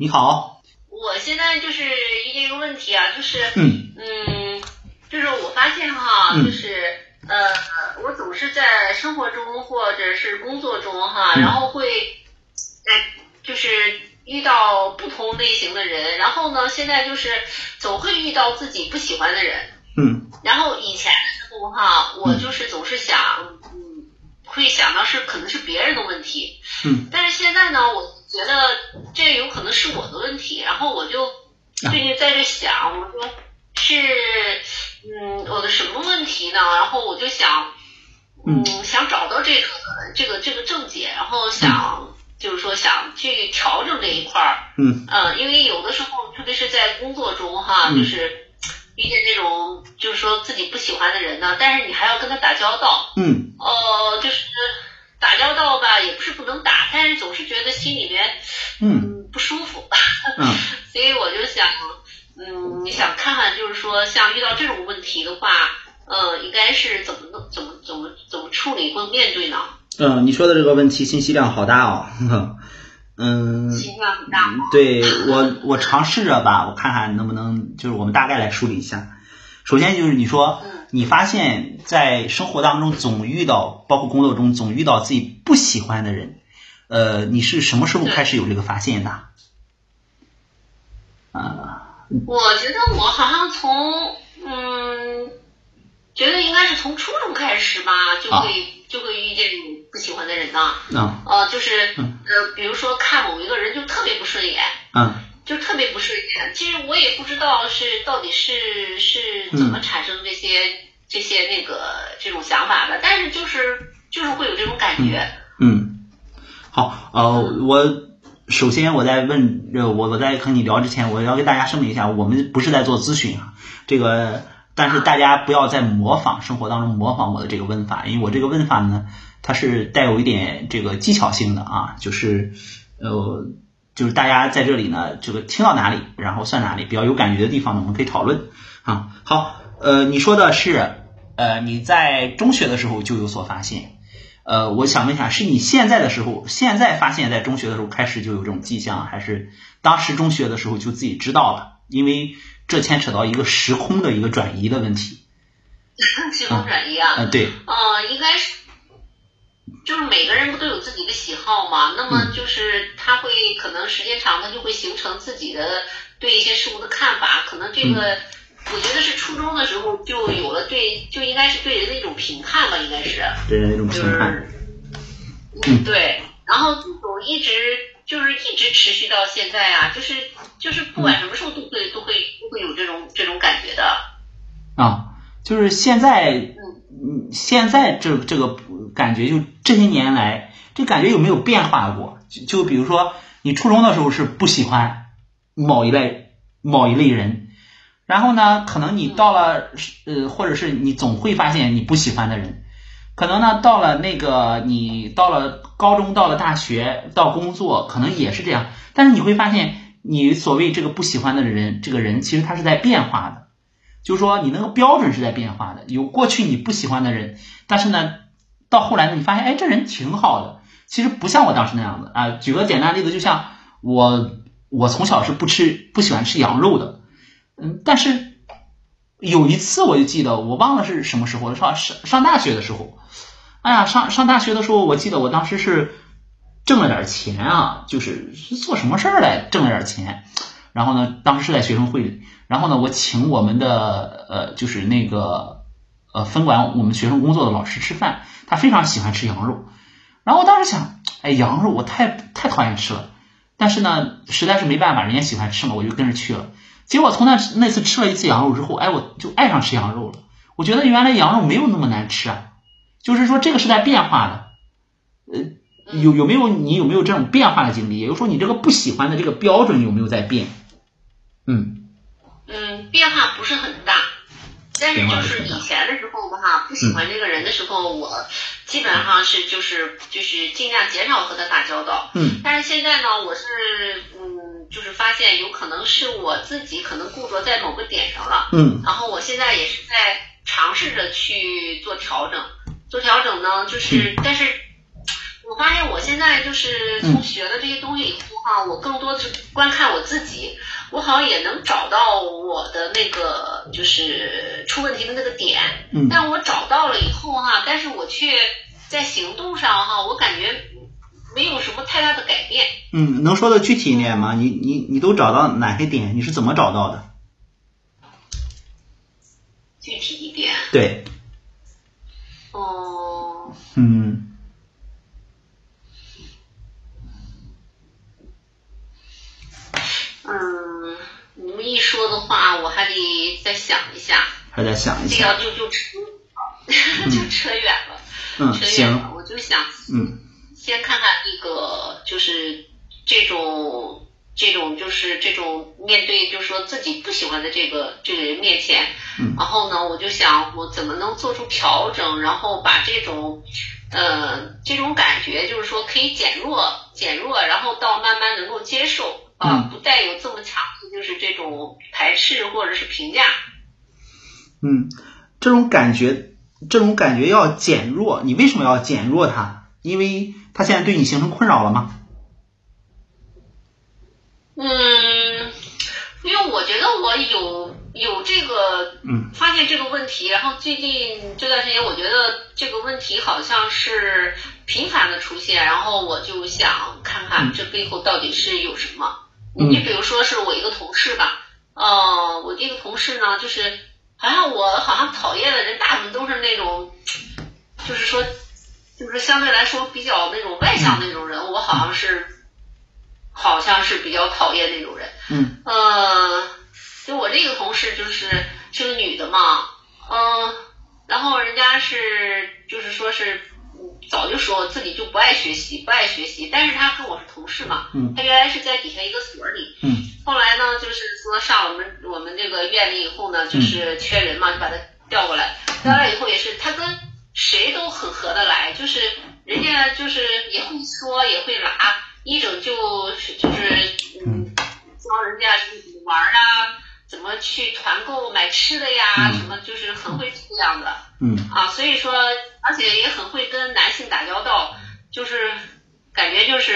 你好，我现在就是遇见一个问题啊，就是嗯。嗯，就是我发现哈，嗯。就是呃，我总是在生活中或者是工作中哈，嗯。然后会呃，就是遇到不同类型的人，然后呢，现在就是总会遇到自己不喜欢的人，嗯。然后以前的时候哈，我就是总是想，嗯，会想到是可能是别人的问题，嗯。但是现在呢，我觉得这有可能是我的问题，然后我就啊。最近在这想，我说是，嗯，我的什么问题呢？然后我就想，嗯，想找到这个这个这个症结，然后想、就是说想去调整这一块儿，嗯。嗯，因为有的时候，特别是在工作中哈，嗯。就是遇见那种就是说自己不喜欢的人呢，但是你还要跟他打交道，嗯。呃，就是打交道吧，也不是不能打，总是觉得心里面嗯嗯不舒服，嗯 所以我就想，嗯，想看看就是说像遇到这种问题的话，呃，应该是怎么弄，怎么怎么怎么处理或面对呢？嗯，你说的这个问题信息量好大哦，嗯。信息量很大吗？对我，我尝试着吧，我看看能不能，就是我们大概来梳理一下。首先就是你说嗯，你发现在生活当中总遇到，包括工作中总遇到自己不喜欢的人，呃，你是什么时候开始有这个发现的？啊、我觉得我好像从嗯，觉得应该是从初中开始吧，就啊会、就会遇见不喜欢的人呢。嗯呃，就是嗯呃，比如说看某一个人就特别不顺眼，嗯就特别不顺眼。其实我也不知道是到底是是怎么产生这些、这些那个这种想法的，但是就是就是会有这种感觉。嗯，好，呃，我首先我在问，呃，我我在和你聊之前，我要跟大家声明一下，我们不是在做咨询啊，这个，但是大家不要再模仿生活当中模仿我的这个问法，因为我这个问法呢，它是带有一点这个技巧性的啊，就是，呃，就是大家在这里呢，这个听到哪里，然后算哪里，比较有感觉的地方呢，我们可以讨论啊。好，呃，你说的是，呃，你在中学的时候就有所发现。呃，我想问一下，是你现在的时候，现在发现，在中学的时候开始就有这种迹象，还是当时中学的时候就自己知道了？因为这牵扯到一个时空的一个转移的问题。时空转移啊，呃，对，呃，应该是，就是每个人不都有自己的喜好嘛？那么就是他会可能时间长，了就会形成自己的对一些事物的看法。可能这个，我觉得是初中的时候就有了对，就应该是对人的一种评判吧，应该是，对人的一种评判。是，嗯，对。然后这种一直就是一直持续到现在啊，就是就是不管什么时候都会都会都会有这种这种感觉的。啊，就是现在，嗯嗯，现在这这个感觉，就这些年来，这感觉有没有变化过？就就比如说，你初中的时候是不喜欢某一类某一类人，然后呢，可能你到了呃，或者是你总会发现你不喜欢的人，可能呢，到了那个你到了高中，到了大学，到工作，可能也是这样，但是你会发现，你所谓这个不喜欢的人，这个人其实他是在变化的。就是说你那个标准是在变化的，有过去你不喜欢的人，但是呢，到后来呢，你发现哎，这人挺好的，其实不像我当时那样子。啊。举个简单例子，就像我，我从小是不吃不喜欢吃羊肉的，嗯，但是有一次我就记得，我忘了是什么时候了，上上上大学的时候，哎呀，上上大学的时候，我记得我当时是挣了点钱啊，就是是做什么事儿来挣了点钱，然后呢，当时是在学生会里。然后呢，我请我们的呃，就是那个呃分管我们学生工作的老师吃饭，他非常喜欢吃羊肉。然后我当时想，哎，羊肉我太太讨厌吃了，但是呢，实在是没办法，人家喜欢吃嘛，我就跟着去了。结果从那那次吃了一次羊肉之后，哎，我就爱上吃羊肉了。我觉得原来羊肉没有那么难吃啊，就是说这个是在变化的。呃，有有没有你有没有这种变化的经历？也就是说，你这个不喜欢的这个标准有没有在变？嗯。嗯，变化不是很大，但是就是以前的时候吧，哈，不喜欢这个人的时候，我基本上是就是就是尽量减少和他打交道。嗯。但是现在呢，我是嗯，就是发现有可能是我自己可能固着在某个点上了。嗯。然后我现在也是在尝试着去做调整，做调整呢，就是、但是。我发现我现在就是从学了这些东西以后哈，我更多的是观看我自己，我好像也能找到我的那个就是出问题的那个点。嗯但我找到了以后哈，但是我却在行动上哈，我感觉没有什么太大的改变。嗯，能说的具体一点吗？你你你都找到哪些点？你是怎么找到的？具体一点，对，哦、嗯嗯，你们一说的话，我还得再想一下，还得想一这想。样就就扯 就扯远了，嗯，扯远行，了。我就想嗯先看看那个，就是这种这种就是这种面对，就是说自己不喜欢的这个这个人面前，嗯然后呢，我就想我怎么能做出调整，然后把这种呃这种感觉，就是说可以减弱减弱，然后到慢慢能够接受啊，嗯不带有这么强的就是这种排斥或者是评价。嗯，这种感觉，这种感觉要减弱。你为什么要减弱它？因为它现在对你形成困扰了吗？嗯，因为我觉得我有有这个嗯发现这个问题，然后最近这段时间，我觉得这个问题好像是频繁的出现，然后我就想看看这背后到底是有什么。嗯你比如说是我一个同事吧，呃，我这个同事呢，就是好像我好像讨厌的人大部分都是那种，就是说，就是相对来说比较那种外向那种人，我好像是，好像是比较讨厌那种人。嗯呃，就我这个同事就是是个女的嘛，嗯、然后人家是就是说是嗯早就说自己就不爱学习，不爱学习，但是他跟我是同事嘛，嗯。她原来是在底下一个所里，嗯。后来呢就是说上我们我们这个院里以后呢，就是缺人嘛，就把他调过来，调来以后也是他跟谁都很合得来，就是人家就是也会说也会拉，一整就是就是嗯。教人家怎么玩啊，怎么去团购买吃的呀，嗯。什么就是很会这样的。嗯。啊，所以说而且也很会跟男性打交道，就是感觉就是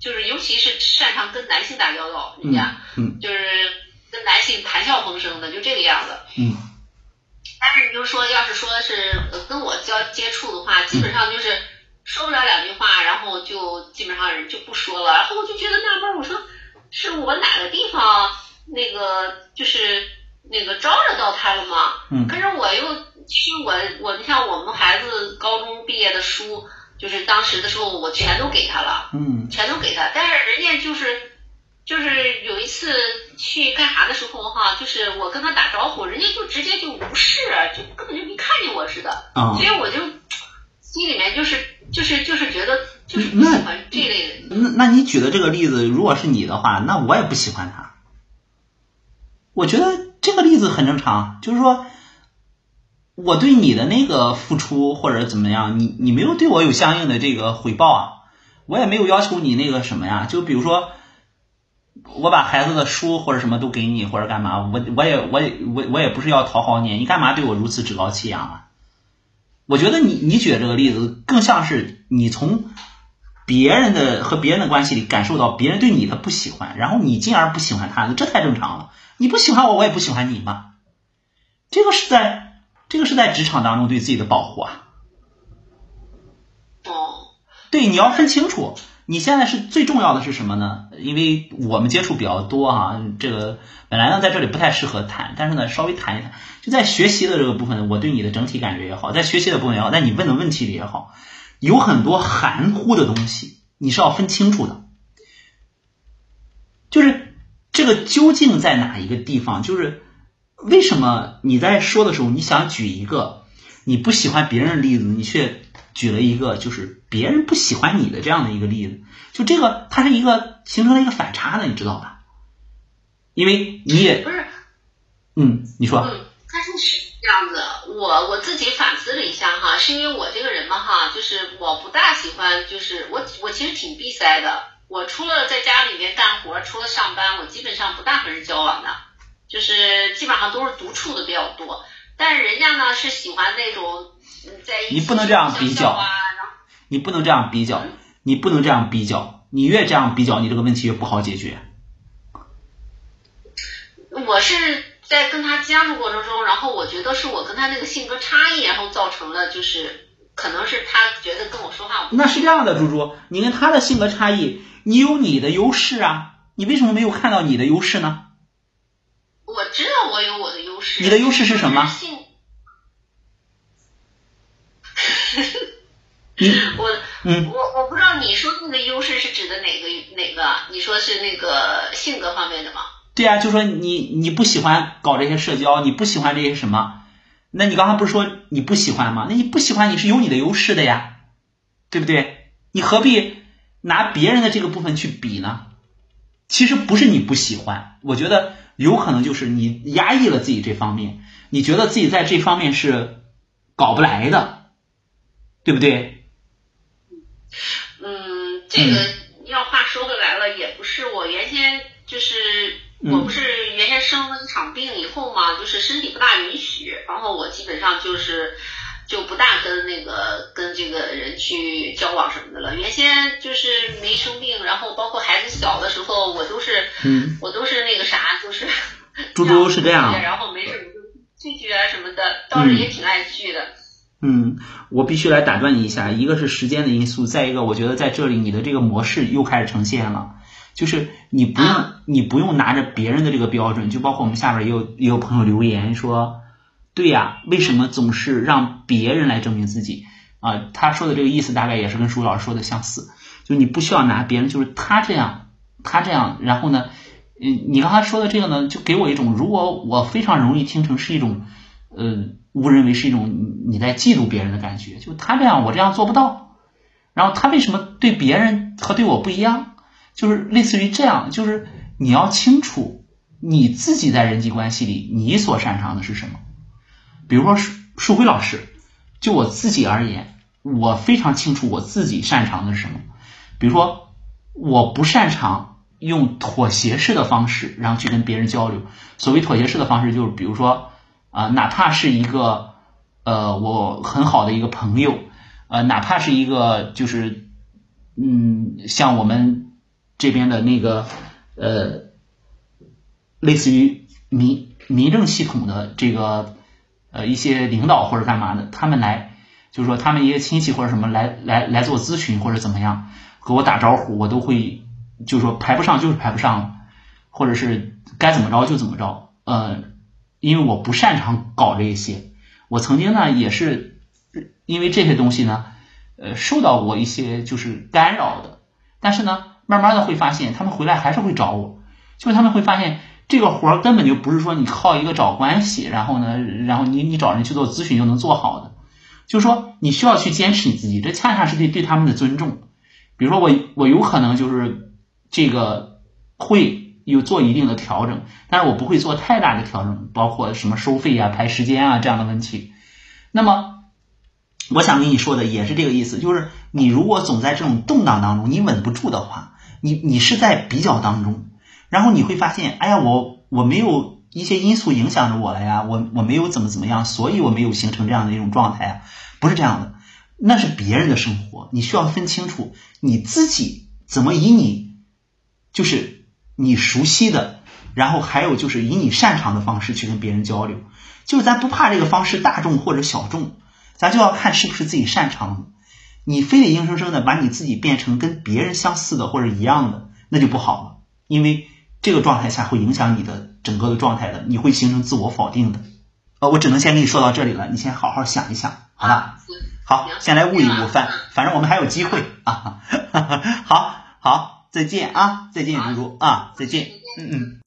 就是尤其是擅长跟男性打交道，人家嗯就是跟男性谈笑风生的，就这个样子。嗯。但是你就说，要是说是呃跟我交接触的话，基本上就是说不了两句话，然后就基本上人就不说了。然后我就觉得纳闷，我说是我哪个地方那个就是那个招惹到他了嘛？嗯可是我又其实我我你像我们孩子高中毕业的书，就是当时的时候我全都给他了。嗯全都给他，但是人家就是就是有一次去干啥的时候哈，就是我跟他打招呼，人家就直接就无视，就根本就没看见我似的，啊所以我就心里面就是就是就是觉得就是不喜欢这类人。那那你举的这个例子，如果是你的话，那我也不喜欢他。我觉得这个例子很正常，就是说，我对你的那个付出或者怎么样，你你没有对我有相应的这个回报啊，我也没有要求你那个什么呀，就比如说，我把孩子的书或者什么都给你或者干嘛，我我也我也我我也不是要讨好你，你干嘛对我如此趾高气扬啊？我觉得你你举的这个例子更像是你从别人的和别人的关系里感受到别人对你的不喜欢，然后你进而不喜欢他，这太正常了。你不喜欢我，我也不喜欢你嘛。这个是在这个是在职场当中对自己的保护啊。哦，对，你要分清楚，你现在是最重要的是什么呢？因为我们接触比较多哈、这个本来呢在这里不太适合谈，但是呢稍微谈一谈，就在学习的这个部分，我对你的整体感觉也好，在学习的部分也好，在你问的问题里也好，有很多含糊的东西，你是要分清楚的。就是这个究竟在哪一个地方？就是为什么你在说的时候，你想举一个你不喜欢别人的例子，你却举了一个就是别人不喜欢你的这样的一个例子，就这个它是一个形成了一个反差的，你知道吧？因为你也不是，嗯，你说这样子，我我自己反思了一下哈，是因为我这个人嘛哈，就是我不大喜欢，就是我我其实挺闭塞的，我除了在家里面干活，除了上班，我基本上不大和人交往的，就是基本上都是独处的比较多。但是人家呢是喜欢那种嗯在一起你不能这样比较你不能这样比较，你不能这样比较。你越这样比较，你这个问题越不好解决。我是在跟他相处过程中，然后我觉得是我跟他那个性格差异，然后造成了就是可能是他觉得跟我说话。那是这样的，猪猪，你跟他的性格差异，你有你的优势啊，你为什么没有看到你的优势呢？我知道我有我的优势。你的优势是什么？我嗯，我我不知道你说那个优势是指的哪个哪个？你说是那个性格方面的吗？对啊，就说你你不喜欢搞这些社交，你不喜欢这些什么？那你刚才不是说你不喜欢吗？那你不喜欢你是有你的优势的呀，对不对？你何必拿别人的这个部分去比呢？其实不是你不喜欢，我觉得有可能就是你压抑了自己这方面，你觉得自己在这方面是搞不来的，对不对？嗯，这个要话说回来了，也不是我原先就是。我不是原先生了一场病以后嘛，就是身体不大允许，然后我基本上就是就不大跟那个跟这个人去交往什么的了。原先就是没生病，然后包括孩子小的时候，我都是我都是那个啥，就是 猪猪是这样，然后没事我就聚聚啊什么的，倒是也挺爱聚的。嗯，我必须来打断你一下，一个是时间的因素，再一个我觉得在这里你的这个模式又开始呈现了。就是你不用，你不用拿着别人的这个标准，就包括我们下边也有也有朋友留言说，对呀，为什么总是让别人来证明自己啊？他说的这个意思大概也是跟舒老师说的相似，就你不需要拿别人，就是他这样，他这样，然后呢，嗯，你刚才说的这个呢，就给我一种，如果我非常容易听成是一种，呃，误认为是一种你在嫉妒别人的感觉，就他这样，我这样做不到，然后他为什么对别人和对我不一样？就是类似于这样，就是你要清楚你自己在人际关系里你所擅长的是什么。比如说树树辉老师，就我自己而言，我非常清楚我自己擅长的是什么。比如说，我不擅长用妥协式的方式，然后去跟别人交流。所谓妥协式的方式，就是比如说啊，哪怕是一个呃我很好的一个朋友，呃，哪怕是一个就是嗯，像我们。这边的那个呃，类似于民民政系统的这个呃一些领导或者干嘛的，他们来就是说他们一些亲戚或者什么来来来做咨询或者怎么样，给我打招呼，我都会就是说排不上就是排不上，或者是该怎么着就怎么着。呃，因为我不擅长搞这些，我曾经呢也是因为这些东西呢，呃，受到过一些就是干扰的，但是呢。慢慢的会发现，他们回来还是会找我，就是他们会发现这个活儿根本就不是说你靠一个找关系，然后呢，然后你你找人去做咨询就能做好的，就是说你需要去坚持你自己，这恰恰是对对他们的尊重。比如说我我有可能就是这个会有做一定的调整，但是我不会做太大的调整，包括什么收费啊、排时间啊这样的问题。那么。我想跟你说的也是这个意思，就是你如果总在这种动荡当中，你稳不住的话，你你是在比较当中，然后你会发现，哎呀，我我没有一些因素影响着我了呀，我我没有怎么怎么样，所以我没有形成这样的一种状态啊，不是这样的，那是别人的生活，你需要分清楚你自己怎么以你就是你熟悉的，然后还有就是以你擅长的方式去跟别人交流，就是咱不怕这个方式大众或者小众。咱就要看是不是自己擅长的，你非得硬生生的把你自己变成跟别人相似的或者一样的，那就不好了，因为这个状态下会影响你的整个的状态的，你会形成自我否定的。呃，我只能先跟你说到这里了，你先好好想一想，好吧？好，先来悟一悟饭，反正我们还有机会啊。好好，再见啊，再见，如如啊，再见，嗯嗯。